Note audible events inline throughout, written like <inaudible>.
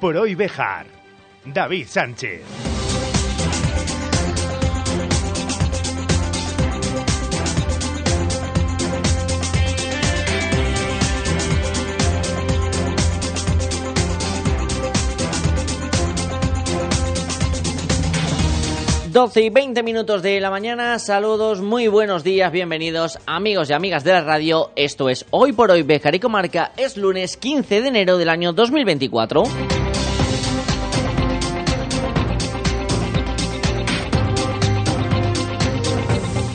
Por hoy Bejar. David Sánchez. 12 y 20 minutos de la mañana, saludos, muy buenos días, bienvenidos amigos y amigas de la radio, esto es Hoy por Hoy Bejar y Comarca, es lunes 15 de enero del año 2024.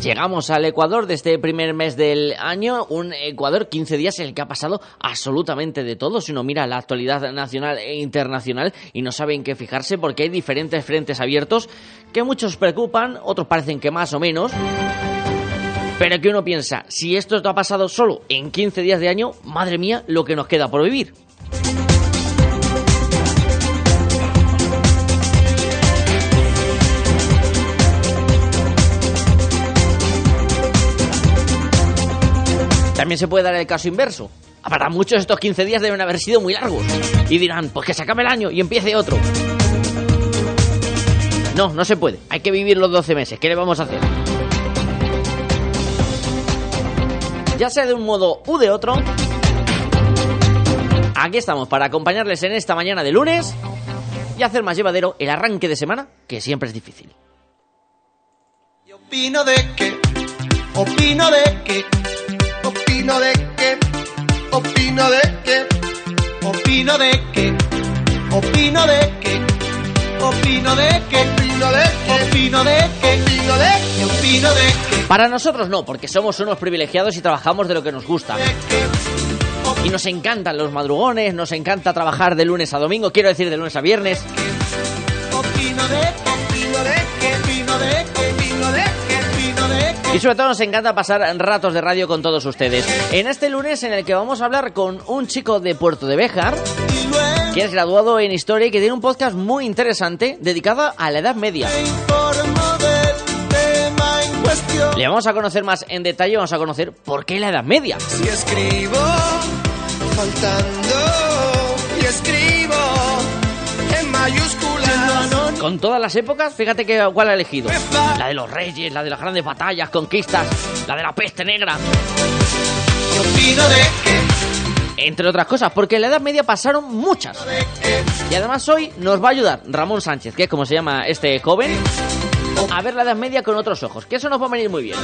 Llegamos al Ecuador de este primer mes del año, un Ecuador 15 días en el que ha pasado absolutamente de todo. Si uno mira la actualidad nacional e internacional y no sabe en qué fijarse porque hay diferentes frentes abiertos que muchos preocupan, otros parecen que más o menos. Pero que uno piensa, si esto ha pasado solo en 15 días de año, madre mía, lo que nos queda por vivir. También se puede dar el caso inverso. Para muchos estos 15 días deben haber sido muy largos. Y dirán, pues que se acabe el año y empiece otro. No, no se puede. Hay que vivir los 12 meses. ¿Qué le vamos a hacer? Ya sea de un modo u de otro, aquí estamos para acompañarles en esta mañana de lunes y hacer más llevadero el arranque de semana, que siempre es difícil. Opino de que, opino de que opino de que, opino de que, opino de que, opino de que, opino de que, opino de que, opino de que, opino de que, opino de que. Para nosotros no, porque somos unos privilegiados y trabajamos de lo que nos gusta. Y nos encantan los madrugones, nos encanta trabajar de lunes a domingo, quiero decir de lunes a viernes. Opino de opino de opino de Y sobre todo nos encanta pasar ratos de radio con todos ustedes. En este lunes en el que vamos a hablar con un chico de Puerto de Béjar, que es graduado en Historia y que tiene un podcast muy interesante dedicado a la Edad Media. Le vamos a conocer más en detalle, vamos a conocer por qué la Edad Media. Si escribo faltando y escribo en mayúsculas. Con todas las épocas, fíjate que cuál ha elegido. La de los reyes, la de las grandes batallas, conquistas, la de la peste negra. Entre otras cosas, porque en la Edad Media pasaron muchas. Y además hoy nos va a ayudar Ramón Sánchez, que es como se llama este joven, a ver la Edad Media con otros ojos, que eso nos va a venir muy bien.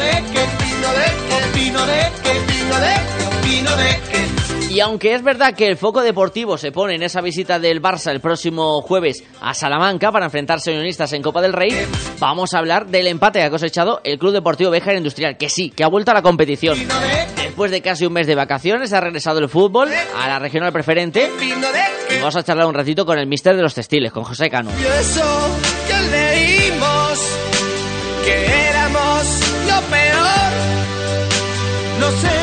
Y aunque es verdad que el foco deportivo se pone en esa visita del Barça el próximo jueves a Salamanca para enfrentarse a Unionistas en Copa del Rey, vamos a hablar del empate que ha cosechado el Club Deportivo Béjar Industrial, que sí, que ha vuelto a la competición. Después de casi un mes de vacaciones ha regresado el fútbol a la regional preferente y vamos a charlar un ratito con el mister de los textiles, con José Cano. Y eso que leímos, que éramos lo peor. No sé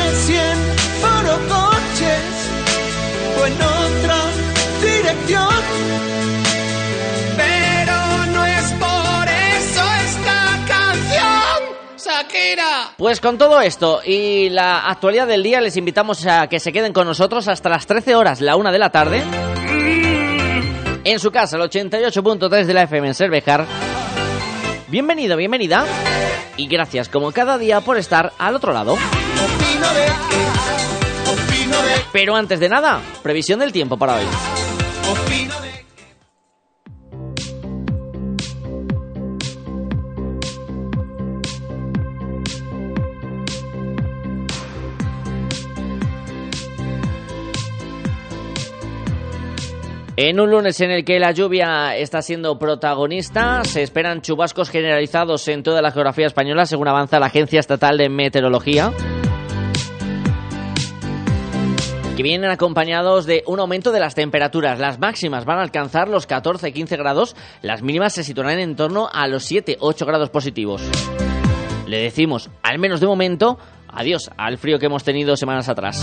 en otra dirección. Pero no es por eso esta canción, Shakira. Pues con todo esto y la actualidad del día les invitamos a que se queden con nosotros hasta las 13 horas, la una de la tarde. En su casa, el 88.3 de la FM en Cervejar. Bienvenido, bienvenida. Y gracias como cada día por estar al otro lado. Pero antes de nada, previsión del tiempo para hoy. En un lunes en el que la lluvia está siendo protagonista, se esperan chubascos generalizados en toda la geografía española, según avanza la Agencia Estatal de Meteorología. Que vienen acompañados de un aumento de las temperaturas. Las máximas van a alcanzar los 14-15 grados, las mínimas se situarán en torno a los 7-8 grados positivos. Le decimos, al menos de momento, adiós al frío que hemos tenido semanas atrás.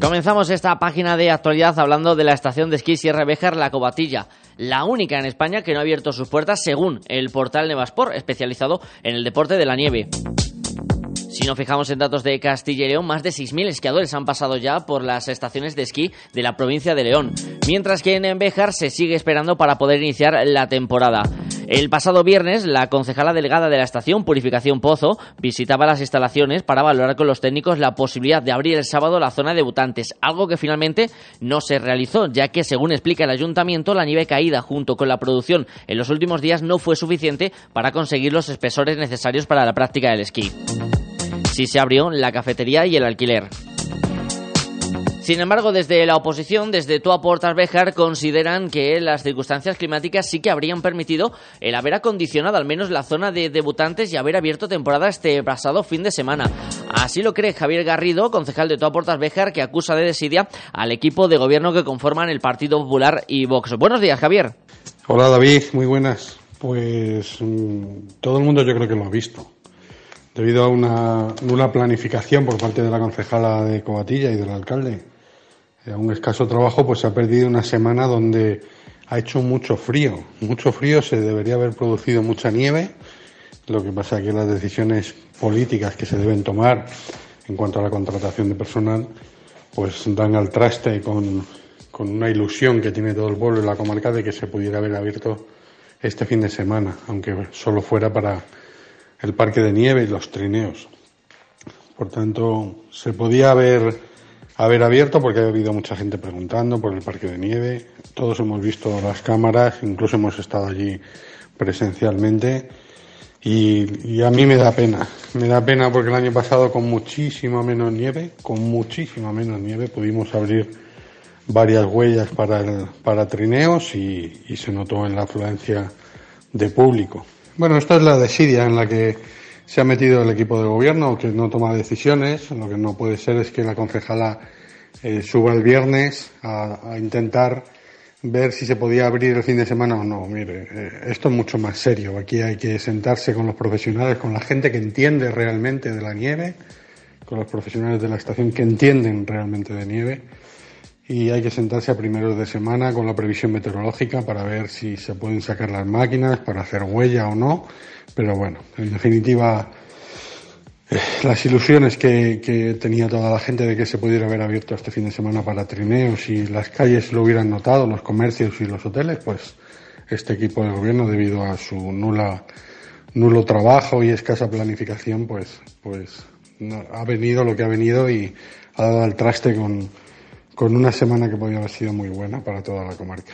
Comenzamos esta página de actualidad hablando de la estación de esquí Sierra Béjar La Cobatilla, la única en España que no ha abierto sus puertas según el portal Nevasport, especializado en el deporte de la nieve. Si nos fijamos en datos de Castilla y León, más de 6.000 esquiadores han pasado ya por las estaciones de esquí de la provincia de León, mientras que en Béjar se sigue esperando para poder iniciar la temporada. El pasado viernes, la concejala delegada de la estación Purificación Pozo visitaba las instalaciones para valorar con los técnicos la posibilidad de abrir el sábado la zona de debutantes, algo que finalmente no se realizó, ya que, según explica el ayuntamiento, la nieve caída junto con la producción en los últimos días no fue suficiente para conseguir los espesores necesarios para la práctica del esquí sí se abrió la cafetería y el alquiler. Sin embargo, desde la oposición, desde Tua Portas Bejar, consideran que las circunstancias climáticas sí que habrían permitido el haber acondicionado al menos la zona de debutantes y haber abierto temporada este pasado fin de semana. Así lo cree Javier Garrido, concejal de Tua Portas Bejar, que acusa de desidia al equipo de gobierno que conforman el Partido Popular y Vox. Buenos días, Javier. Hola, David. Muy buenas. Pues mm, todo el mundo yo creo que lo ha visto debido a una nula planificación por parte de la concejala de Cobatilla y del alcalde. Un escaso trabajo, pues se ha perdido una semana donde ha hecho mucho frío. Mucho frío, se debería haber producido mucha nieve. Lo que pasa es que las decisiones políticas que se deben tomar en cuanto a la contratación de personal, pues dan al traste con, con una ilusión que tiene todo el pueblo y la comarca de que se pudiera haber abierto este fin de semana, aunque solo fuera para el parque de nieve y los trineos. Por tanto, se podía haber, haber abierto porque ha habido mucha gente preguntando por el parque de nieve. Todos hemos visto las cámaras, incluso hemos estado allí presencialmente. Y, a mí me da pena, me da pena porque el año pasado con muchísima menos nieve, con muchísima menos nieve pudimos abrir varias huellas para, para trineos y, y se notó en la afluencia de público. Bueno, esta es la desidia en la que se ha metido el equipo de gobierno, que no toma decisiones. Lo que no puede ser es que la concejala eh, suba el viernes a, intentar ver si se podía abrir el fin de semana o no. Mire, eh, esto es mucho más serio. Aquí hay que sentarse con los profesionales, con la gente que entiende realmente de la nieve, con los profesionales de la estación que entienden realmente de nieve y hay que sentarse a primeros de semana con la previsión meteorológica para ver si se pueden sacar las máquinas para hacer huella o no. Pero bueno, en definitiva, eh, las ilusiones que, tenía toda la gente de que se pudiera haber abierto este fin de semana para trineos y las calles lo hubieran notado, los comercios y los hoteles, pues este equipo de gobierno, debido a su nula, nulo trabajo y escasa planificación, pues, pues ha venido lo que ha venido y ha dado al traste con con una semana que podría haber sido muy buena para toda la comarca.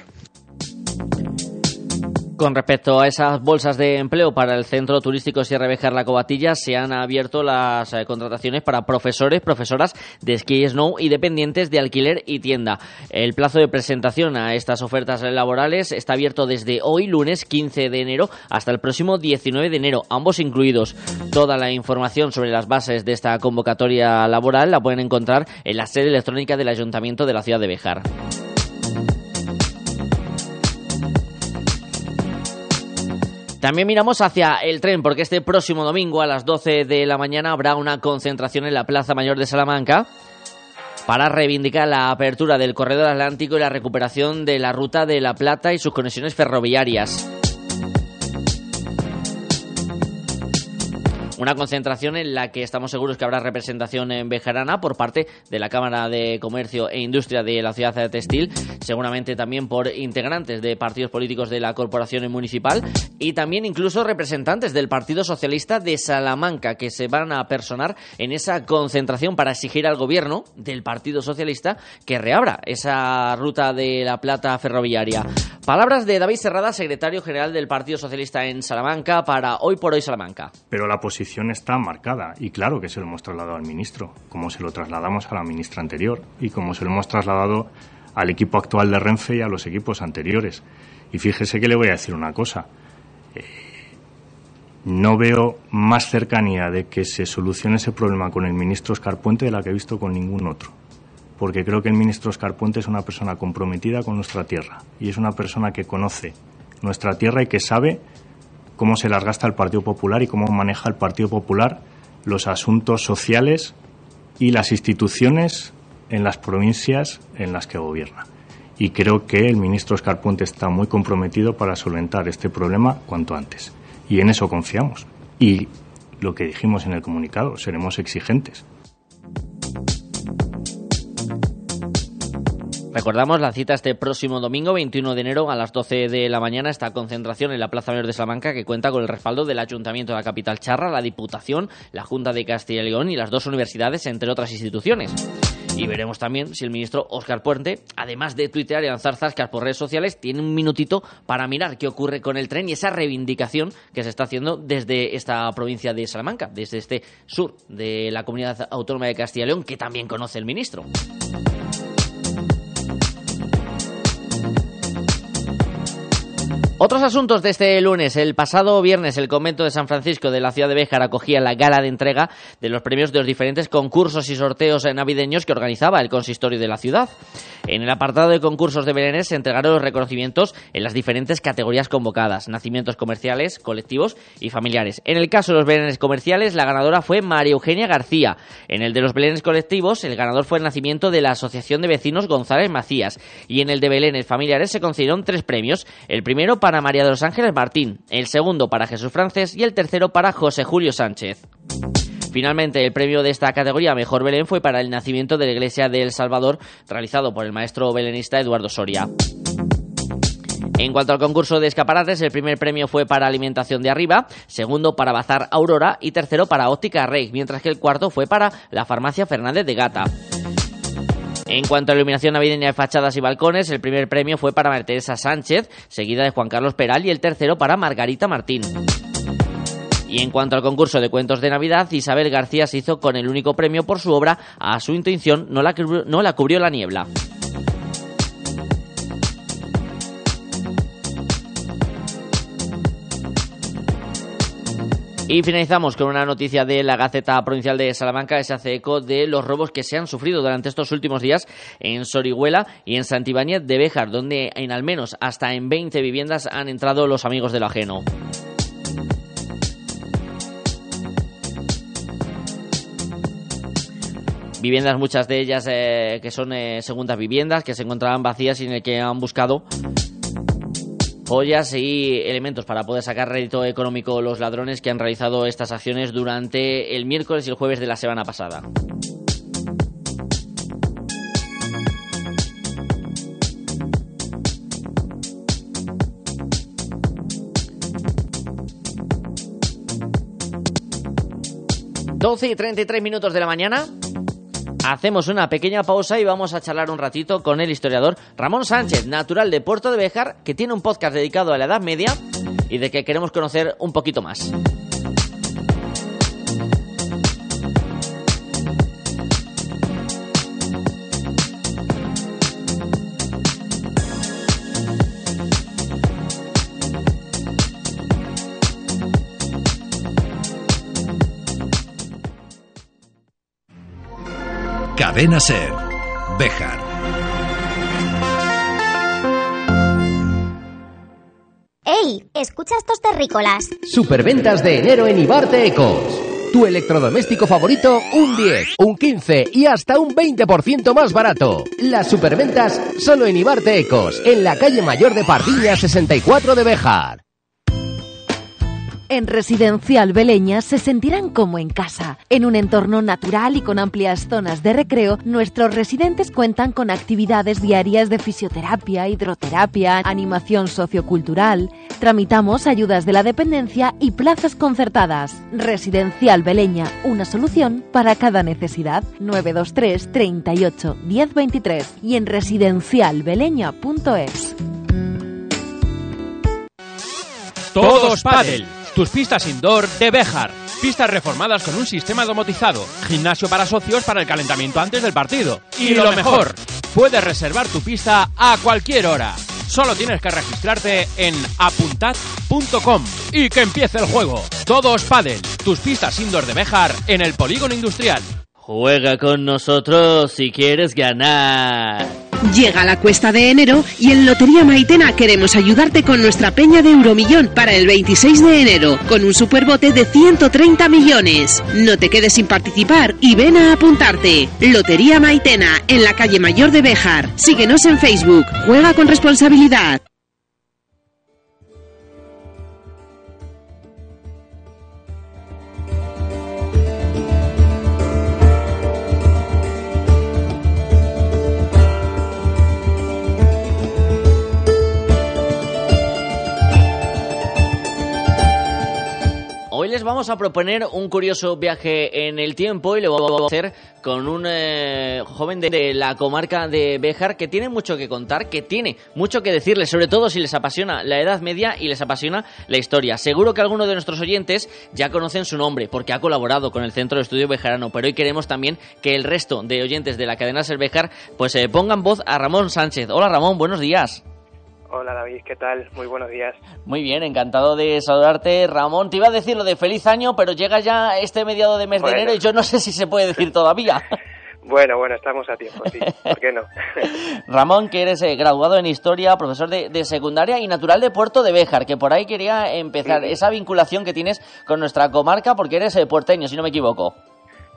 Con respecto a esas bolsas de empleo para el Centro Turístico Sierra Bejar La Cobatilla, se han abierto las eh, contrataciones para profesores, profesoras de esquí snow y dependientes de alquiler y tienda. El plazo de presentación a estas ofertas laborales está abierto desde hoy, lunes 15 de enero, hasta el próximo 19 de enero, ambos incluidos. Toda la información sobre las bases de esta convocatoria laboral la pueden encontrar en la sede electrónica del Ayuntamiento de la ciudad de Bejar. También miramos hacia el tren, porque este próximo domingo a las 12 de la mañana habrá una concentración en la Plaza Mayor de Salamanca para reivindicar la apertura del corredor atlántico y la recuperación de la ruta de La Plata y sus conexiones ferroviarias. Una concentración en la que estamos seguros que habrá representación en Bejarana por parte de la Cámara de Comercio e Industria de la ciudad de Textil, seguramente también por integrantes de partidos políticos de la corporación municipal y también incluso representantes del Partido Socialista de Salamanca que se van a personar en esa concentración para exigir al gobierno del Partido Socialista que reabra esa ruta de la plata ferroviaria. Palabras de David Serrada, secretario general del Partido Socialista en Salamanca para Hoy por Hoy Salamanca. Pero la posición está marcada y claro que se lo hemos trasladado al ministro, como se lo trasladamos a la ministra anterior y como se lo hemos trasladado al equipo actual de Renfe y a los equipos anteriores. Y fíjese que le voy a decir una cosa. Eh, no veo más cercanía de que se solucione ese problema con el ministro Oscar Puente de la que he visto con ningún otro. Porque creo que el ministro Oscar Puente es una persona comprometida con nuestra tierra y es una persona que conoce nuestra tierra y que sabe cómo se las gasta el Partido Popular y cómo maneja el Partido Popular los asuntos sociales y las instituciones en las provincias en las que gobierna. Y creo que el ministro Oscar Puente está muy comprometido para solventar este problema cuanto antes. Y en eso confiamos. Y lo que dijimos en el comunicado, seremos exigentes. Recordamos la cita este próximo domingo, 21 de enero, a las 12 de la mañana, esta concentración en la Plaza Mayor de Salamanca, que cuenta con el respaldo del Ayuntamiento de la capital charra, la Diputación, la Junta de Castilla y León y las dos universidades, entre otras instituciones. Y veremos también si el ministro Óscar Puente, además de tuitear y lanzar zascas por redes sociales, tiene un minutito para mirar qué ocurre con el tren y esa reivindicación que se está haciendo desde esta provincia de Salamanca, desde este sur de la comunidad autónoma de Castilla y León, que también conoce el ministro. Otros asuntos de este lunes. El pasado viernes el convento de San Francisco de la ciudad de Béjar acogía la gala de entrega de los premios de los diferentes concursos y sorteos navideños que organizaba el consistorio de la ciudad. En el apartado de concursos de Belenés se entregaron los reconocimientos en las diferentes categorías convocadas, nacimientos comerciales, colectivos y familiares. En el caso de los Belenes comerciales, la ganadora fue María Eugenia García. En el de los Belenes colectivos, el ganador fue el nacimiento de la Asociación de Vecinos González Macías. Y en el de Belenes familiares se concedieron tres premios. El primero para María de los Ángeles Martín, el segundo para Jesús Francés y el tercero para José Julio Sánchez. Finalmente, el premio de esta categoría Mejor Belén fue para el nacimiento de la Iglesia de El Salvador, realizado por el maestro belenista Eduardo Soria. En cuanto al concurso de escaparates, el primer premio fue para Alimentación de Arriba, segundo para Bazar Aurora y tercero para Óptica Rey, mientras que el cuarto fue para la Farmacia Fernández de Gata. En cuanto a iluminación navideña de fachadas y balcones, el primer premio fue para Teresa Sánchez, seguida de Juan Carlos Peral y el tercero para Margarita Martín. Y en cuanto al concurso de cuentos de Navidad, Isabel García se hizo con el único premio por su obra A su intuición no la, no la cubrió la niebla. Y finalizamos con una noticia de la Gaceta Provincial de Salamanca se hace eco de los robos que se han sufrido durante estos últimos días en Sorihuela y en Santibáñez de Béjar, donde en al menos hasta en 20 viviendas han entrado los amigos del ajeno. viviendas, muchas de ellas eh, que son eh, segundas viviendas, que se encontraban vacías y en el que han buscado joyas y elementos para poder sacar rédito económico los ladrones que han realizado estas acciones durante el miércoles y el jueves de la semana pasada. Doce y treinta y tres minutos de la mañana. Hacemos una pequeña pausa y vamos a charlar un ratito con el historiador Ramón Sánchez, natural de Puerto de Béjar, que tiene un podcast dedicado a la Edad Media y de que queremos conocer un poquito más. Cadena Ser. Bejar. ¡Ey! Escucha estos terrícolas. Superventas de enero en Ibarte Ecos. Tu electrodoméstico favorito, un 10, un 15 y hasta un 20% más barato. Las superventas solo en Ibarte Ecos, en la calle Mayor de Pardiña 64 de Bejar. En Residencial Beleña se sentirán como en casa. En un entorno natural y con amplias zonas de recreo, nuestros residentes cuentan con actividades diarias de fisioterapia, hidroterapia, animación sociocultural. Tramitamos ayudas de la dependencia y plazas concertadas. Residencial Beleña, una solución para cada necesidad. 923 38 1023 y en residencialbeleña.es. Todos Padel tus pistas indoor de Bejar. Pistas reformadas con un sistema domotizado. Gimnasio para socios para el calentamiento antes del partido. Y, lo mejor, puedes reservar tu pista a cualquier hora. Solo tienes que registrarte en apuntad.com y que empiece el juego. Todos Padel, tus pistas indoor de Bejar en el polígono industrial. Juega con nosotros si quieres ganar. Llega la cuesta de enero y en Lotería Maitena queremos ayudarte con nuestra peña de Euromillón para el 26 de enero, con un superbote de 130 millones. No te quedes sin participar y ven a apuntarte. Lotería Maitena, en la calle Mayor de Béjar. Síguenos en Facebook. Juega con responsabilidad. Vamos a proponer un curioso viaje en el tiempo y lo vamos a hacer con un eh, joven de, la comarca de Béjar que tiene mucho que contar, que tiene mucho que decirles, sobre todo si les apasiona la Edad Media y les apasiona la historia. Seguro que algunos de nuestros oyentes ya conocen su nombre porque ha colaborado con el Centro de Estudio Bejarano, pero hoy queremos también que el resto de oyentes de la cadena Ser Béjar pues eh, pongan voz a Ramón Sánchez. Hola Ramón, buenos días. Hola David, ¿qué tal? Muy buenos días. Muy bien, encantado de saludarte, Ramón. Te iba a decir lo de feliz año, pero llega ya este mediado de mes Bueno. de enero y yo no sé si se puede decir todavía. <laughs> Bueno, bueno, estamos a tiempo, sí. ¿Por qué no? <laughs> Ramón, que eres eh, graduado en Historia, profesor de, de secundaria y natural de Puerto de Béjar, que por ahí quería empezar esa vinculación que tienes con nuestra comarca porque eres eh, puerteño, si no me equivoco.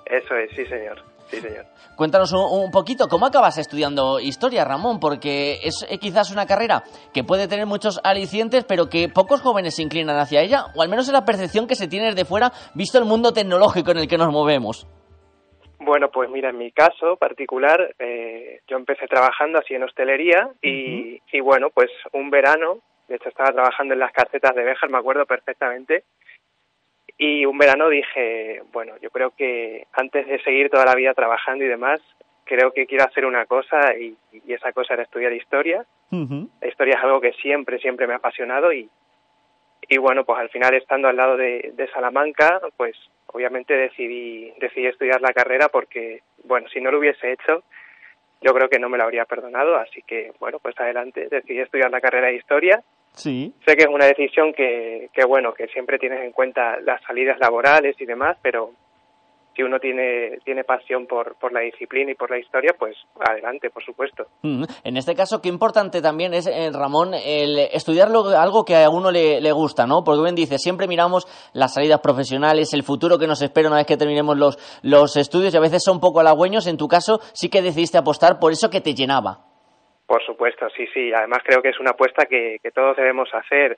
Eso es, sí señor, sí señor. Cuéntanos un, un poquito, ¿cómo acabas estudiando Historia, Ramón? Porque es eh, quizás una carrera que puede tener muchos alicientes, pero que pocos jóvenes se inclinan hacia ella, o al menos es la percepción que se tiene desde fuera, visto el mundo tecnológico en el que nos movemos. Bueno, pues mira, en mi caso particular, eh, yo empecé trabajando así en hostelería y, y bueno, pues un verano, de hecho estaba trabajando en las casetas de Béjar, me acuerdo perfectamente, y un verano dije, bueno, yo creo que antes de seguir toda la vida trabajando y demás, creo que quiero hacer una cosa y, y esa cosa era estudiar historia. La historia es algo que siempre, siempre me ha apasionado y, y bueno, pues al final estando al lado de, de Salamanca, pues obviamente decidí, decidí estudiar la carrera porque, bueno, si no lo hubiese hecho, yo creo que no me lo habría perdonado, así que bueno, pues adelante, decidí estudiar la carrera de historia. Sí. Sé que es una decisión que, que bueno, que siempre tienes en cuenta las salidas laborales y demás, pero si uno tiene, tiene pasión por, por la disciplina y por la historia, pues adelante, por supuesto. Mm, En este caso, qué importante también es, eh, Ramón, el estudiar algo que a uno le, le gusta, ¿no? Porque bien dice, siempre miramos las salidas profesionales, el futuro que nos espera una vez que terminemos los, los estudios y a veces son poco halagüeños. En tu caso, sí que decidiste apostar por eso que te llenaba. Por supuesto, sí, sí. Además creo que es una apuesta que, que todos debemos hacer.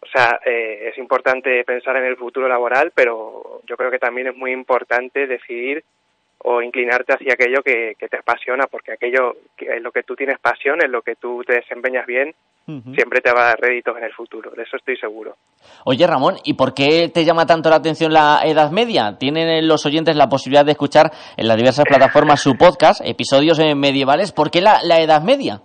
O sea, eh, es importante pensar en el futuro laboral, pero yo creo que también es muy importante decidir o inclinarte hacia aquello que, que te apasiona, porque aquello que en lo que tú tienes pasión, en lo que tú te desempeñas bien, siempre te va a dar réditos en el futuro. De eso estoy seguro. Oye, Ramón, ¿y por qué te llama tanto la atención la Edad Media? Tienen los oyentes la posibilidad de escuchar en las diversas plataformas su podcast, episodios eh, medievales. ¿Por qué la, la Edad Media?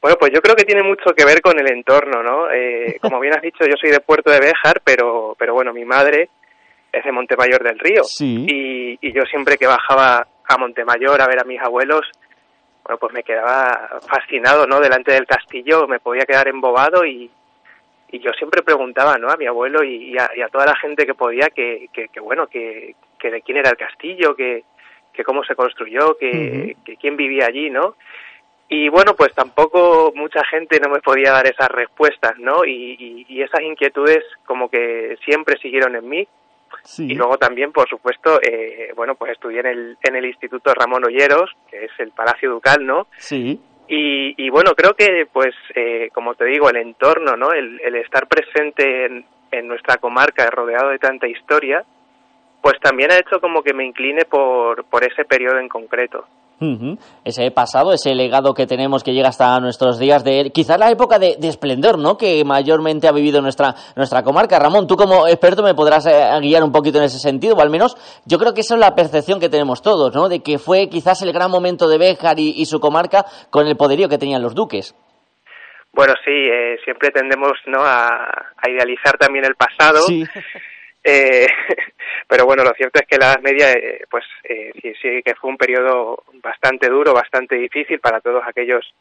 Bueno, pues yo creo que tiene mucho que ver con el entorno, ¿no? Eh, como bien has dicho, yo soy de Puerto de Béjar, pero, pero bueno, mi madre es de Montemayor del Río. Sí. Y, y yo siempre que bajaba a Montemayor a ver a mis abuelos, bueno, pues me quedaba fascinado, ¿no? Delante del castillo me podía quedar embobado y, y yo siempre preguntaba, ¿no? A mi abuelo y, y a, y a toda la gente que podía que, que, que bueno, que, que de quién era el castillo, que, que cómo se construyó, que, que quién vivía allí, ¿no? Y bueno, pues tampoco mucha gente no me podía dar esas respuestas, ¿no? Y, y- y esas inquietudes como que siempre siguieron en mí. Y luego también, por supuesto, eh, bueno, pues estudié en el, en el Instituto Ramón Olleros, que es el Palacio Ducal, ¿no? Sí. Y, y bueno, creo que, pues, eh, como te digo, el entorno, ¿no? El, el estar presente en, en nuestra comarca, rodeado de tanta historia, pues también ha hecho como que me incline por, por ese periodo en concreto. Ujú. Ese pasado, ese legado que tenemos que llega hasta nuestros días de quizás la época de, de esplendor, ¿no? Que mayormente ha vivido nuestra nuestra comarca. Ramón, tú como experto me podrás eh, guiar un poquito en ese sentido, o al menos yo creo que esa es la percepción que tenemos todos, ¿no? De que fue quizás el gran momento de Béjar y, y su comarca con el poderío que tenían los duques. Bueno, sí, eh, siempre tendemos ¿no? a, a idealizar también el pasado. Sí. <laughs> Eh, <laughs> pero bueno, lo cierto es que la Edad Media, eh, pues eh, sí, sí que fue un periodo bastante duro, bastante difícil para todos aquellos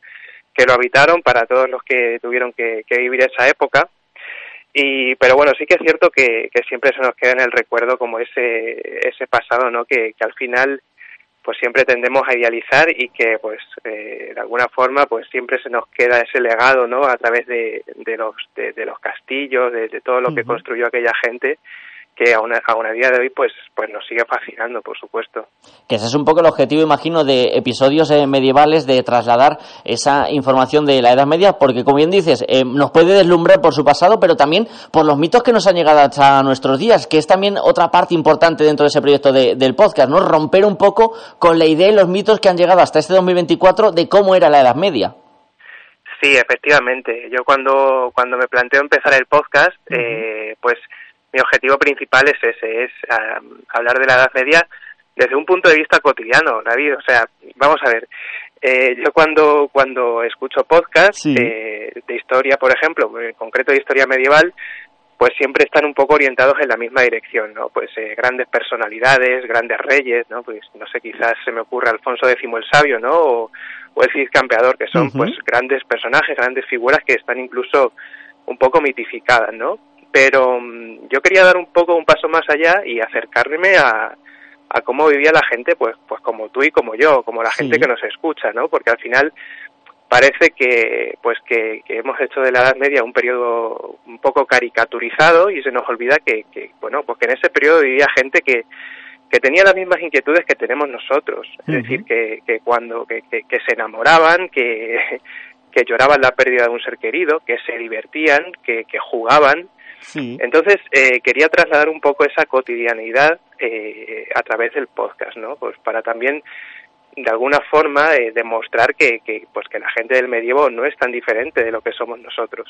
que lo habitaron, para todos los que tuvieron que, que vivir esa época. Y, pero bueno, sí que es cierto que, que siempre se nos queda en el recuerdo como ese, ese pasado, ¿no? Que, que al final pues siempre tendemos a idealizar y que pues eh, de alguna forma pues siempre se nos queda ese legado no a través de, de los de, los castillos de, todo lo que construyó aquella gente que aún a, a día de hoy pues pues nos sigue fascinando por supuesto. Que ese es un poco el objetivo imagino de episodios eh, medievales de trasladar esa información de la Edad Media porque como bien dices eh, nos puede deslumbrar por su pasado pero también por los mitos que nos han llegado hasta nuestros días que es también otra parte importante dentro de ese proyecto del podcast no romper un poco con la idea y los mitos que han llegado hasta este 2024 de cómo era la Edad Media. Sí, efectivamente. Yo cuando, cuando me planteo empezar el podcast, eh, pues mi objetivo principal es ese, es hablar de la Edad Media desde un punto de vista cotidiano, David. O sea, vamos a ver, eh, yo cuando, cuando escucho podcasts eh, de historia, por ejemplo, en concreto de historia medieval, pues siempre están un poco orientados en la misma dirección, ¿no? Pues eh, grandes personalidades, grandes reyes, ¿no? Pues no sé, quizás se me ocurre Alfonso X el Sabio, ¿no? O, el Cid Campeador, que son pues grandes personajes, grandes figuras que están incluso un poco mitificadas, ¿no? Pero mm, yo quería dar un poco un paso más allá y acercarme a, a cómo vivía la gente, pues, pues como tú y como yo, como la gente que nos escucha, ¿no? Porque al final parece que, pues que, hemos hecho de la Edad Media un periodo un poco caricaturizado y se nos olvida que, que bueno, pues que en ese periodo vivía gente que, que tenía las mismas inquietudes que tenemos nosotros, es decir, que, que cuando que, que, se enamoraban, que, <laughs> que lloraban la pérdida de un ser querido, que se divertían, que, que jugaban, entonces, eh, quería trasladar un poco esa cotidianidad eh, a través del podcast, ¿no? Pues para también de alguna forma eh, demostrar que, que, pues que la gente del medievo no es tan diferente de lo que somos nosotros.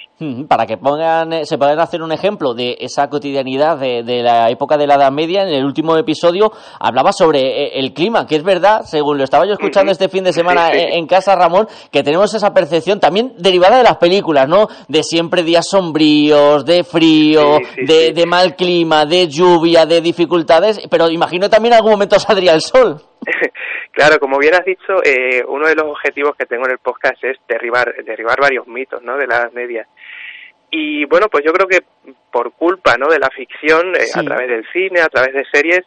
Para que pongan, eh, se puedan hacer un ejemplo de esa cotidianidad de, la época de la Edad Media, en el último episodio hablaba sobre eh, el clima, que es verdad, según lo estaba yo escuchando este fin de semana En, casa, Ramón, que tenemos esa percepción también derivada de las películas, ¿no? De siempre días sombríos, de frío, de, de mal clima, de lluvia, de dificultades, pero imagino también en algún momento saldría el sol. <laughs> Claro, como bien has dicho, eh, uno de los objetivos que tengo en el podcast es derribar, derribar varios mitos ¿no? de la Edad Media. Y bueno, pues yo creo que por culpa ¿no? de la ficción, eh, a través del cine, a través de series,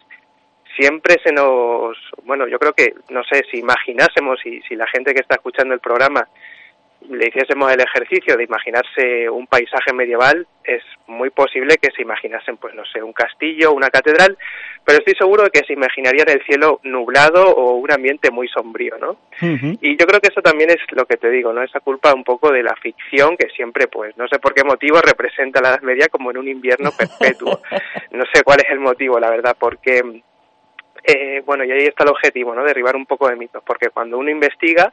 siempre se nos, bueno, yo creo que, no sé, si imaginásemos, y si la gente que está escuchando el programa le hiciésemos el ejercicio de imaginarse un paisaje medieval, es muy posible que se imaginasen, pues no sé, un castillo, una catedral, pero estoy seguro de que se imaginarían el cielo nublado o un ambiente muy sombrío, ¿no? Y yo creo que eso también es lo que te digo, ¿no? Esa culpa un poco de la ficción que siempre, pues, no sé por qué motivo representa la Edad Media como en un invierno perpetuo. <laughs> no sé cuál es el motivo, la verdad, porque, eh, bueno, y ahí está el objetivo, ¿no? Derribar un poco de mitos, porque cuando uno investiga,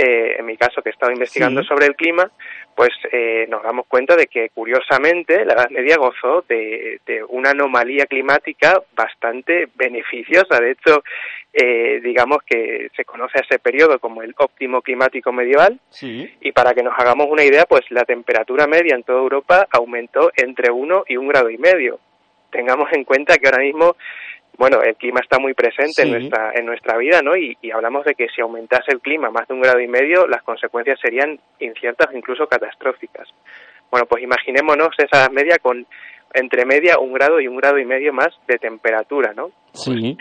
eh, en mi caso que he estado investigando sobre el clima, pues eh, nos damos cuenta de que curiosamente la Edad Media gozó de, una anomalía climática bastante beneficiosa. De hecho, eh, digamos que se conoce a ese periodo como el óptimo climático medieval. Y para que nos hagamos una idea, pues la temperatura media en toda Europa aumentó entre uno y un grado y medio. Tengamos en cuenta que ahora mismo bueno, el clima está muy presente en nuestra en nuestra vida, ¿no? Y, hablamos de que si aumentase el clima más de un grado y medio, las consecuencias serían inciertas incluso catastróficas. Bueno, pues imaginémonos esa media con entre media un grado y un grado y medio más de temperatura, ¿no? Sí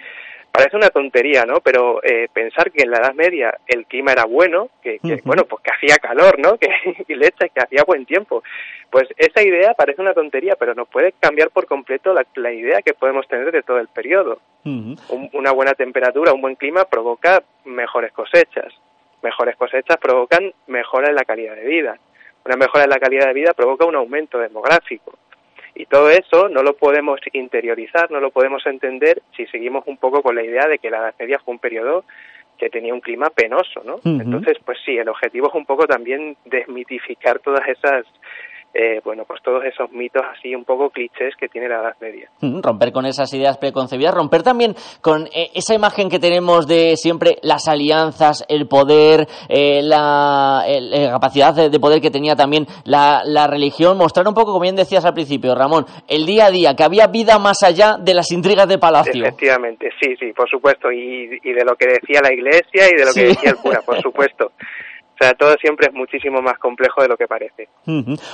parece una tontería, ¿no? Pero eh, pensar que en la Edad Media el clima era bueno, que, bueno, pues que hacía calor, ¿no? <laughs> Que y leche, que hacía buen tiempo. Pues esa idea parece una tontería, pero nos puede cambiar por completo la, idea que podemos tener de todo el periodo. una buena temperatura, un buen clima provoca mejores cosechas. Mejores cosechas provocan mejora en la calidad de vida. Una mejora en la calidad de vida provoca un aumento demográfico y todo eso no lo podemos interiorizar, no lo podemos entender si seguimos un poco con la idea de que la Edad Media fue un periodo que tenía un clima penoso, ¿no? Entonces, pues sí, el objetivo es un poco también desmitificar todas esas eh, bueno, pues todos esos mitos así un poco clichés que tiene la Edad Media. Mm, romper con esas ideas preconcebidas, romper también con eh, esa imagen que tenemos de siempre las alianzas, el poder, eh, la, capacidad de, poder que tenía también la, religión, mostrar un poco, como bien decías al principio, Ramón, el día a día, que había vida más allá de las intrigas de palacio. Efectivamente, sí, sí, por supuesto, y, de lo que decía la iglesia y de lo que decía el cura, por <laughs> supuesto. O sea, todo siempre es muchísimo más complejo de lo que parece.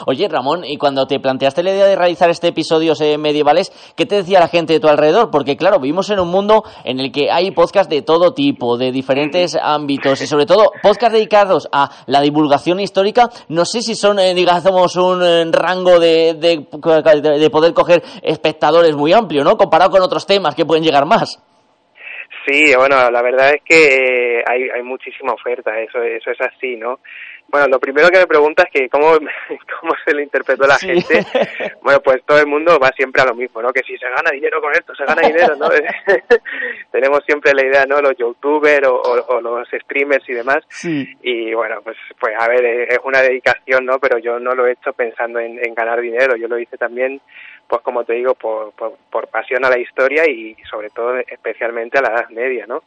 Oye, Ramón, y cuando te planteaste la idea de realizar este episodios eh, medievales, ¿qué te decía la gente de tu alrededor? Porque, claro, vivimos en un mundo en el que hay podcasts de todo tipo, de diferentes ámbitos, y sobre todo podcasts dedicados a la divulgación histórica. No sé si son, eh, digamos, un eh, rango de, de poder coger espectadores muy amplio, ¿no? Comparado con otros temas que pueden llegar más. Sí, bueno, la verdad es que eh, hay, hay muchísima oferta, eso, eso es así, ¿no? Bueno, lo primero que me preguntas es que cómo, <laughs> cómo se lo interpretó la gente. <laughs> Bueno, pues todo el mundo va siempre a lo mismo, ¿no? Que si se gana dinero con esto, se gana <laughs> dinero, ¿no? Tenemos siempre la idea, ¿no? Los youtubers o, los streamers y demás. Sí. Y bueno, pues, pues a ver, es una dedicación, ¿no? Pero yo no lo he hecho pensando en, en ganar dinero, yo lo hice también pues como te digo, por, por, pasión a la historia y sobre todo especialmente a la Edad Media, ¿no?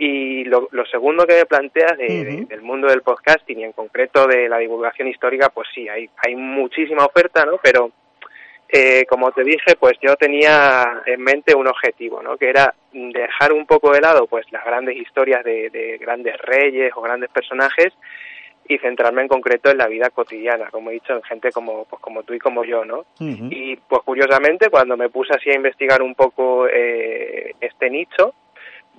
Y lo, segundo que me planteas del mundo del podcasting y en concreto de la divulgación histórica, pues sí, hay, hay muchísima oferta, ¿no? Pero eh, como te dije, pues yo tenía en mente un objetivo, ¿no? Que era dejar un poco de lado, pues las grandes historias de, de grandes reyes o grandes personajes y centrarme en concreto en la vida cotidiana, como he dicho, en gente como, pues, como tú y como yo, ¿no? Y pues curiosamente, cuando me puse así a investigar un poco eh, este nicho,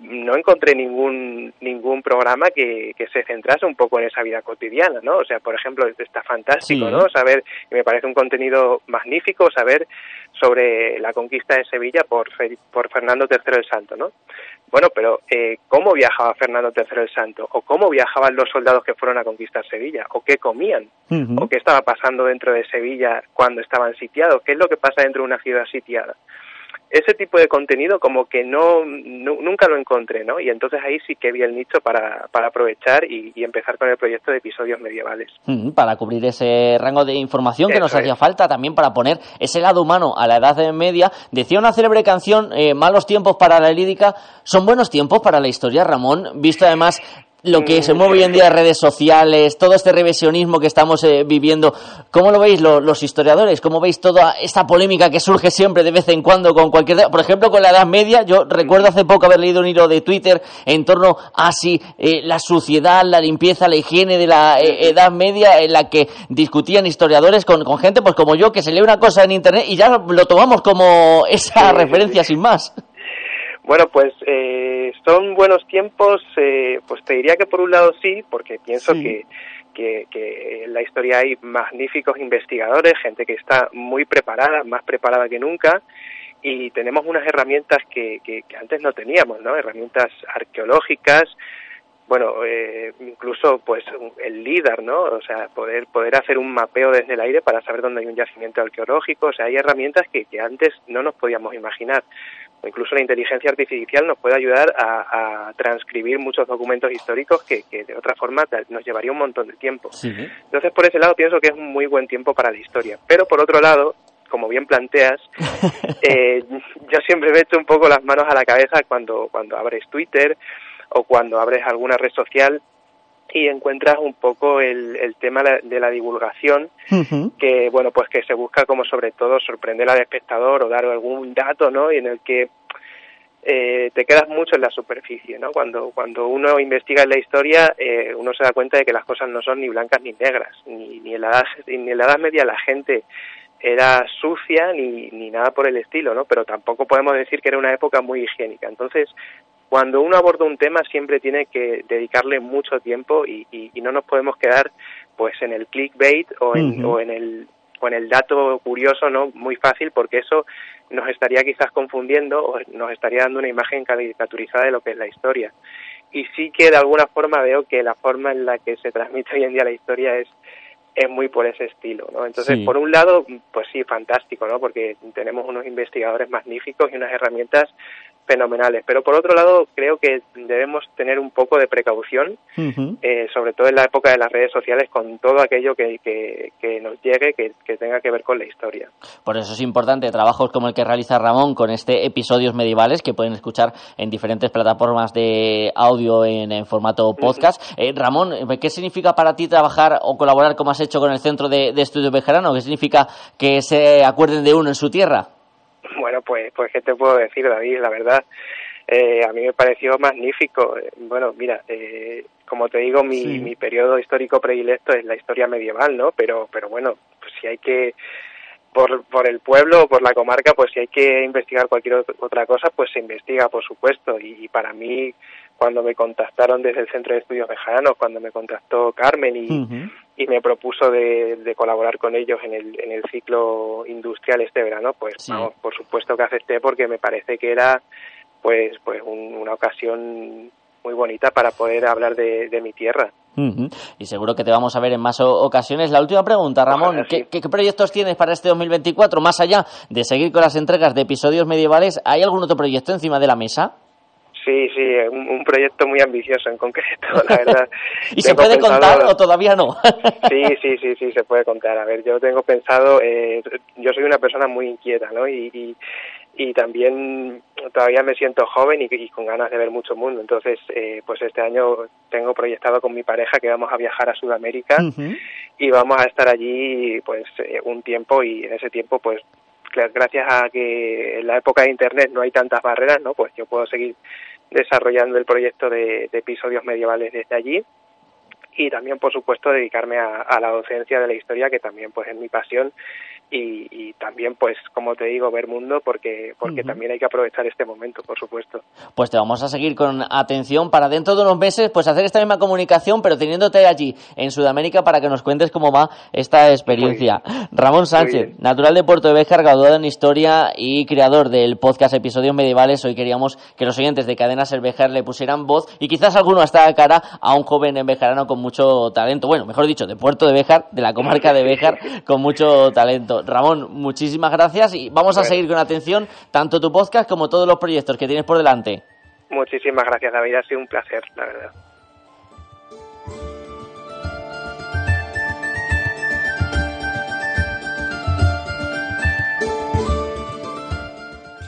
no encontré ningún ningún programa que, que, se centrase un poco en esa vida cotidiana, ¿no? O sea, por ejemplo, está fantástico, ¿no? Saber, y me parece un contenido magnífico, saber sobre la conquista de Sevilla por, por Fernando III el Santo, ¿no? Bueno, pero eh, ¿cómo viajaba Fernando III el Santo? ¿O cómo viajaban los soldados que fueron a conquistar Sevilla? ¿O qué comían? ¿O qué estaba pasando dentro de Sevilla cuando estaban sitiados? ¿Qué es lo que pasa dentro de una ciudad sitiada? Ese tipo de contenido como que no, nunca lo encontré, ¿no? Y entonces ahí sí que vi el nicho para, para aprovechar y, empezar con el proyecto de episodios medievales. para cubrir ese rango de información que nos hacía falta, también para poner ese lado humano a la edad media. Decía una célebre canción, eh, malos tiempos para la lírica, son buenos tiempos para la historia, Ramón, visto además lo que se mueve hoy en día redes sociales, todo este revisionismo que estamos eh, viviendo, ¿cómo lo veis los historiadores? ¿Cómo veis toda esta polémica que surge siempre de vez en cuando con cualquier... Por ejemplo, con la Edad Media, yo recuerdo hace poco haber leído un hilo de Twitter en torno a si eh, la suciedad, la limpieza, la higiene de la eh, Edad Media, en la que discutían historiadores con, con, gente pues como yo, que se lee una cosa en Internet y ya lo tomamos como esa referencia sin más. Bueno, pues eh, son buenos tiempos, eh, pues te diría que por un lado sí, porque pienso que, que, en la historia hay magníficos investigadores, gente que está muy preparada, más preparada que nunca, y tenemos unas herramientas que, que, antes no teníamos, ¿no? Herramientas arqueológicas, bueno, eh, incluso pues el líder, ¿no? O sea, poder poder hacer un mapeo desde el aire para saber dónde hay un yacimiento arqueológico, o sea, hay herramientas que, que antes no nos podíamos imaginar incluso la inteligencia artificial nos puede ayudar a, transcribir muchos documentos históricos que, de otra forma nos llevaría un montón de tiempo. Entonces, por ese lado, pienso que es un muy buen tiempo para la historia. Pero por otro lado, como bien planteas, <laughs> eh, yo siempre me echo un poco las manos a la cabeza cuando, cuando abres Twitter o cuando abres alguna red social y encuentras un poco el, el tema de la divulgación que bueno pues que se busca como sobre todo sorprender al espectador o dar algún dato no y en el que eh, te quedas mucho en la superficie no cuando cuando uno investiga en la historia eh, uno se da cuenta de que las cosas no son ni blancas ni negras ni, ni en la edad ni en la edad media la gente era sucia ni, ni nada por el estilo, ¿no? Pero tampoco podemos decir que era una época muy higiénica. Entonces, cuando uno aborda un tema siempre tiene que dedicarle mucho tiempo y, no nos podemos quedar pues en el clickbait o en, o en el o en el dato curioso no muy fácil porque eso nos estaría quizás confundiendo o nos estaría dando una imagen caricaturizada de lo que es la historia y sí que de alguna forma veo que la forma en la que se transmite hoy en día la historia es es muy por ese estilo, ¿no? Entonces, por un lado, pues sí, fantástico, ¿no? Porque tenemos unos investigadores magníficos y unas herramientas fenomenales. Pero por otro lado, creo que debemos tener un poco de precaución, eh, sobre todo en la época de las redes sociales, con todo aquello que, que, nos llegue que, tenga que ver con la historia. Por eso es importante trabajos como el que realiza Ramón con este episodios medievales que pueden escuchar en diferentes plataformas de audio en, formato podcast. Eh, Ramón, ¿qué significa para ti trabajar o colaborar como has hecho con el Centro de, de Estudios Bejarano? ¿Qué significa que se acuerden de uno en su tierra? Bueno, pues, pues, ¿qué te puedo decir, David? La verdad eh, a mí me pareció magnífico. Bueno, mira, eh, como te digo, mi, mi periodo histórico predilecto es la historia medieval, ¿no? Pero, pero bueno, pues si hay que por, por el pueblo o por la comarca, pues si hay que investigar cualquier otra cosa, pues se investiga, por supuesto. Y, para mí, cuando me contactaron desde el Centro de Estudios Mejaranos, cuando me contactó Carmen y, y me propuso de, de, colaborar con ellos en el, en el ciclo industrial este verano, pues vamos, por supuesto que acepté porque me parece que era pues pues una ocasión muy bonita para poder hablar de, mi tierra. Y seguro que te vamos a ver en más ocasiones. La última pregunta, Ramón, ¿qué, proyectos tienes para este 2024? Más allá de seguir con las entregas de episodios medievales, ¿hay algún otro proyecto encima de la mesa? Sí, sí, un, proyecto muy ambicioso en concreto, <laughs> la verdad. <laughs> ¿Y se puede contar o todavía no? <laughs> sí, sí, sí, sí, se puede contar. A ver, yo tengo pensado, eh, yo soy una persona muy inquieta, ¿no? y, y también todavía me siento joven y, con ganas de ver mucho mundo. Entonces, eh, pues este año tengo proyectado con mi pareja que vamos a viajar a Sudamérica y vamos a estar allí pues eh, un tiempo y en ese tiempo pues gracias a que en la época de internet no hay tantas barreras, ¿no? Pues yo puedo seguir desarrollando el proyecto de, episodios medievales desde allí. Y también por supuesto dedicarme a, a, la docencia de la historia que también pues es mi pasión y, también pues como te digo ver mundo porque porque también hay que aprovechar este momento por supuesto. Pues te vamos a seguir con atención para dentro de unos meses pues hacer esta misma comunicación pero teniéndote allí en Sudamérica para que nos cuentes cómo va esta experiencia. Ramón Sánchez natural de Puerto de Béjar graduado en historia y creador del podcast episodios medievales hoy queríamos que los oyentes de Cadena Ser Béjar le pusieran voz y quizás alguno hasta a cara a un joven en bejarano con mucho talento bueno mejor dicho de Puerto de Béjar de la comarca de Béjar <laughs> con mucho talento Ramón, muchísimas gracias y vamos a seguir con atención tanto tu podcast como todos los proyectos que tienes por delante. Muchísimas gracias, David. Ha sido un placer, la verdad.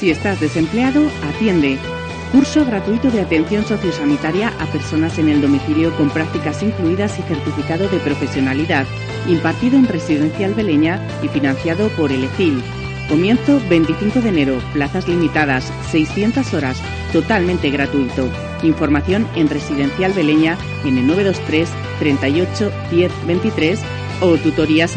Si estás desempleado, atiende. Curso gratuito de atención sociosanitaria a personas en el domicilio con prácticas incluidas y certificado de profesionalidad, impartido en Residencial Beleña y financiado por el EFIL. Comienzo 25 de enero, plazas limitadas, 600 horas, totalmente gratuito. Información en Residencial Beleña en el 923 38 10 23 o tutorías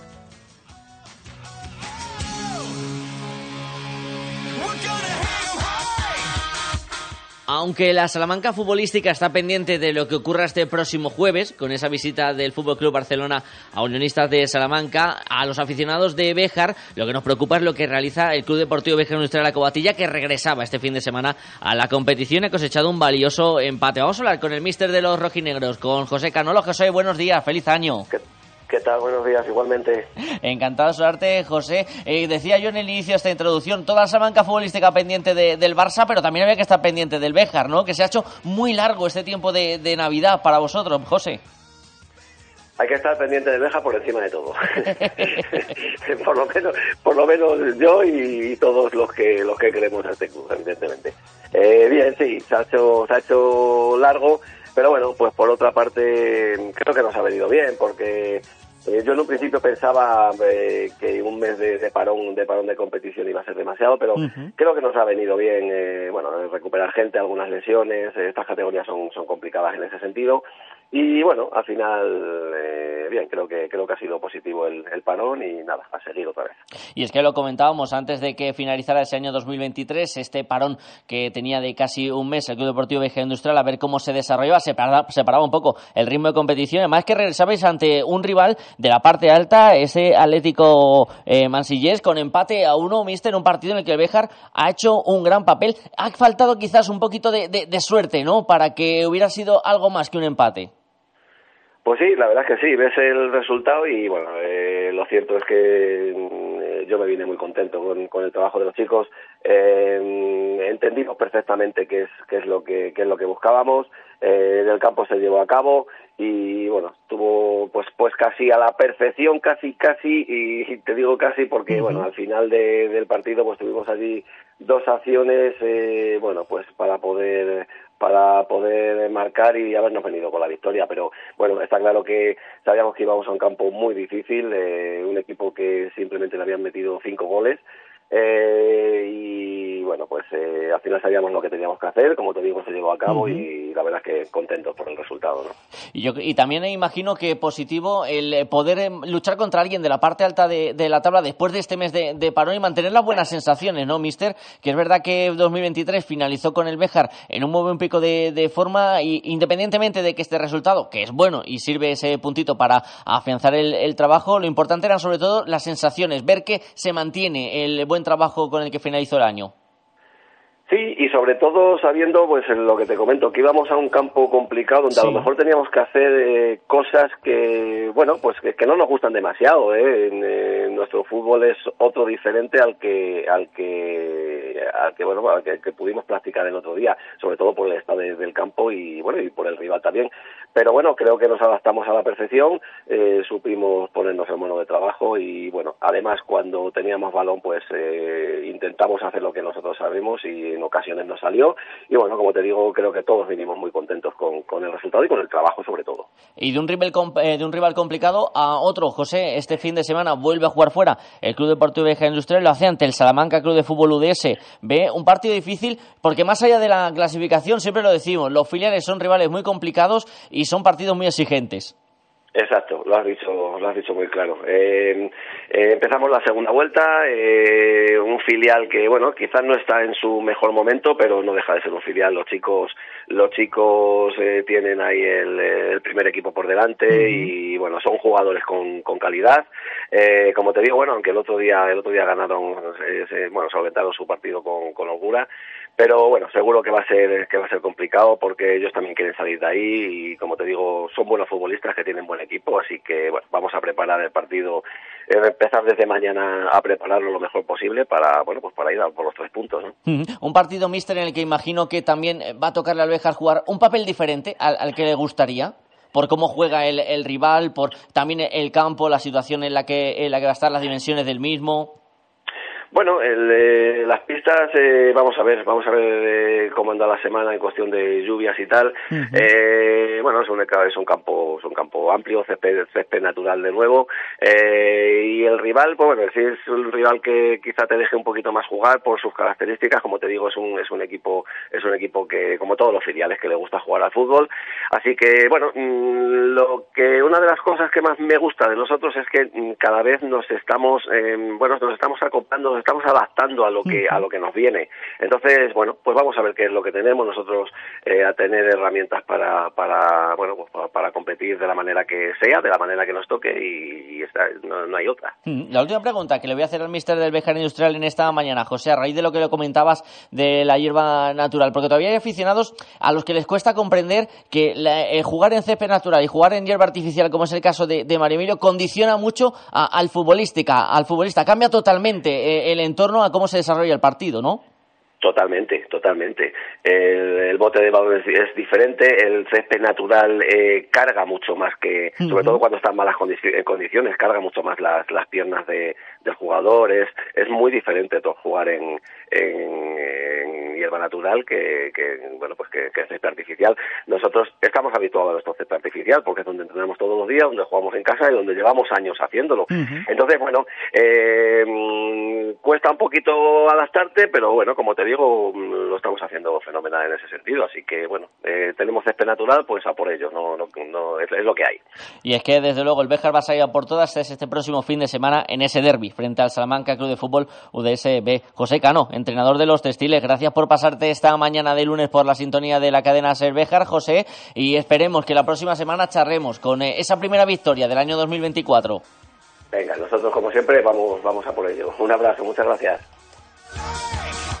Aunque la Salamanca futbolística está pendiente de lo que ocurra este próximo jueves, con esa visita del Fútbol Club Barcelona a Unionistas de Salamanca, a los aficionados de Béjar, lo que nos preocupa es lo que realiza el Club Deportivo Béjar Industrial La Cobatilla, que regresaba este fin de semana a la competición y ha cosechado un valioso empate. Vamos a hablar con el míster de los rojinegros, con José Canolo. José, buenos días, feliz año. ¿Qué tal? Buenos días, igualmente. Encantado de saludarte, José. Eh, decía yo en el inicio de esta introducción, toda esa banca futbolística pendiente del Barça, pero también había que estar pendiente del Béjar, ¿no? Que se ha hecho muy largo este tiempo de, Navidad para vosotros, José. hay que estar pendiente de Beja por encima de todo. <laughs> <laughs> por lo menos, por lo menos yo y, todos los que los que queremos a este club, evidentemente. Eh, bien, sí, se ha hecho se ha hecho largo, pero bueno, pues por otra parte creo que nos ha venido bien porque eh, yo en un principio pensaba eh, que un mes de, parón de parón de competición iba a ser demasiado, pero creo que nos ha venido bien, eh, bueno, recuperar gente, algunas lesiones, estas categorías son, son complicadas en ese sentido y bueno, al final, eh, bien, creo que creo que ha sido positivo el, parón y nada, a seguir otra vez. Y es que lo comentábamos antes de que finalizara ese año 2023, este parón que tenía de casi un mes el Club Deportivo Veja Industrial, a ver cómo se desarrollaba, se paraba, un poco el ritmo de competición. Además que regresabais ante un rival de la parte alta, ese Atlético eh, Mansillés, con empate a uno, mister, en un partido en el que el Bejar ha hecho un gran papel. Ha faltado quizás un poquito de suerte, ¿no? Para que hubiera sido algo más que un empate. Pues sí, la verdad es que sí, ves el resultado y bueno, eh, lo cierto es que mm, yo me vine muy contento con, el trabajo de los chicos, eh, entendimos perfectamente qué es, qué es lo que qué es lo que buscábamos, eh, el campo se llevó a cabo y bueno, estuvo pues pues casi a la perfección, casi casi y te digo casi porque bueno, al final del partido pues tuvimos allí dos acciones eh, bueno, pues para poder para poder marcar y habernos venido con la victoria. Pero bueno, está claro que sabíamos que íbamos a un campo muy difícil, eh, un equipo que simplemente le habían metido cinco goles. Eh, y bueno, pues eh, al final sabíamos lo que teníamos que hacer, como te digo, se llevó a cabo y la verdad es que contentos por el resultado. ¿no? Y, yo, y también imagino que positivo el poder em, luchar contra alguien de la parte alta de, la tabla después de este mes de, de, parón y mantener las buenas sensaciones, ¿no, mister? Que es verdad que 2023 finalizó con el Béjar en un buen pico de, de forma y independientemente de que este resultado, que es bueno y sirve ese puntito para afianzar el, el trabajo, lo importante eran sobre todo las sensaciones, ver que se mantiene el buen trabajo con el que finalizó el año. Sí, y sobre todo sabiendo, pues lo que te comento, que íbamos a un campo complicado donde a lo mejor teníamos que hacer eh, cosas que, bueno, pues que, no nos gustan demasiado. ¿eh? En, nuestro fútbol es otro diferente al que, al que, al que bueno, al que, pudimos practicar el otro día, sobre todo por el estado del campo y bueno y por el rival también. Pero bueno, creo que nos adaptamos a la perfección, eh, supimos ponernos en mono de trabajo y bueno, además cuando teníamos balón, pues eh, intentamos hacer lo que nosotros sabemos y ocasiones nos salió. Y bueno, como te digo, creo que todos vinimos muy contentos con, el resultado y con el trabajo sobre todo. Y de un, rival, eh, de un rival complicado a otro, José, este fin de semana vuelve a jugar fuera el Club Deportivo Vieja Industrial, lo hace ante el Salamanca Club de Fútbol UDS. Ve un partido difícil porque más allá de la clasificación, siempre lo decimos, los filiales son rivales muy complicados y son partidos muy exigentes. Exacto, lo has dicho, lo has dicho muy claro. Eh, eh, empezamos la segunda vuelta, eh, un filial que, bueno, quizás no está en su mejor momento, pero no deja de ser un filial. Los chicos, los chicos tienen ahí el, primer equipo por delante y, bueno, son jugadores con, con calidad. como te digo, bueno, aunque el otro día, el otro día ganaron, bueno, solventaron su partido con, con holgura pero bueno seguro que va a ser que va a ser complicado porque ellos también quieren salir de ahí y como te digo son buenos futbolistas que tienen equipo así que bueno, vamos a preparar el partido eh, empezar desde mañana a prepararlo lo mejor posible para bueno pues para ir a por los tres puntos un partido mister en el que imagino que también va a tocarle al Bejar jugar un papel diferente al, que le gustaría por cómo juega el, el, rival, por también el campo, la situación en la que en la que va a estar, las dimensiones del mismo. Bueno, el, eh, las pistas, eh, vamos a ver, vamos a ver eh, cómo anda la semana en cuestión de lluvias y tal. eh, bueno, es un, es un campo, es un campo amplio, césped, césped natural de nuevo. Eh, y el rival, pues bueno, es un rival que quizá te deje un poquito más jugar por sus características. Como te digo, es un, es un equipo, es un equipo que, como todos los filiales, que le gusta jugar al fútbol. Así que, bueno, mm, lo que una de las cosas que más me gusta de nosotros es que mm, cada vez nos estamos, bueno, nos estamos acoplando estamos adaptando a lo que a lo que nos viene. Entonces, bueno, pues vamos a ver qué es lo que tenemos nosotros eh, a tener herramientas para para bueno pues para, competir de la manera que sea, de la manera que nos toque y, no, hay otra. Mm, la última pregunta que le voy a hacer al mister del Bejar Industrial en esta mañana, José, a raíz de lo que le comentabas de la hierba natural, porque todavía hay aficionados a los que les cuesta comprender que eh, jugar en césped natural y jugar en hierba artificial, como es el caso de, de Mario Emilio, condiciona mucho al futbolística, al futbolista, cambia totalmente eh, el en torno a cómo se desarrolla el partido, ¿no? Totalmente, totalmente. El, bote de balón es, diferente, el césped natural eh, carga mucho más que, sobre todo cuando está en malas condiciones, carga mucho más las, las piernas de, del jugador, es, es muy diferente todo jugar en, en, hierba natural que, que bueno, pues que, que césped artificial. Nosotros estamos habituados a nuestro césped artificial porque es donde entrenamos todos los días, donde jugamos en casa y donde llevamos años haciéndolo. Entonces, bueno, eh, cuesta un poquito adaptarte, pero bueno, como te digo, mm, lo estamos haciendo fenomenal en ese sentido. Así que, bueno, eh, tenemos césped natural, pues a por ello, no, no, es, lo que hay. Y es que, desde luego, el Béjar va a salir a por todas es este próximo fin de semana en ese derby frente al Salamanca Club de Fútbol UDSB. José Cano, entrenador de los textiles, gracias por pasarte esta mañana de lunes por la sintonía de la cadena Ser José, y esperemos que la próxima semana charremos con eh, esa primera victoria del año 2024. Venga, nosotros como siempre vamos, vamos a por ello. <laughs> Un abrazo, muchas gracias.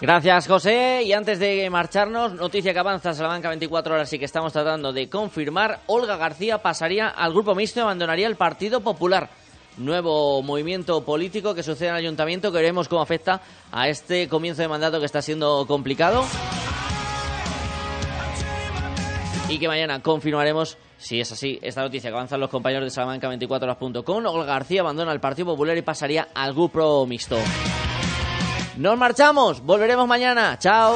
Gracias, José. Y antes de marcharnos, noticia que avanza Salamanca 24 horas y que estamos tratando de confirmar. Olga García pasaría al grupo mixto y abandonaría el Partido Popular. Nuevo movimiento político que sucede en el ayuntamiento que veremos cómo afecta a este comienzo de mandato que está siendo complicado. Y que mañana confirmaremos si es así esta noticia que avanzan los compañeros de Salamanca24horas.com. Olga García abandona el Partido Popular y pasaría al grupo mixto. Nos marchamos, volveremos mañana. Chao.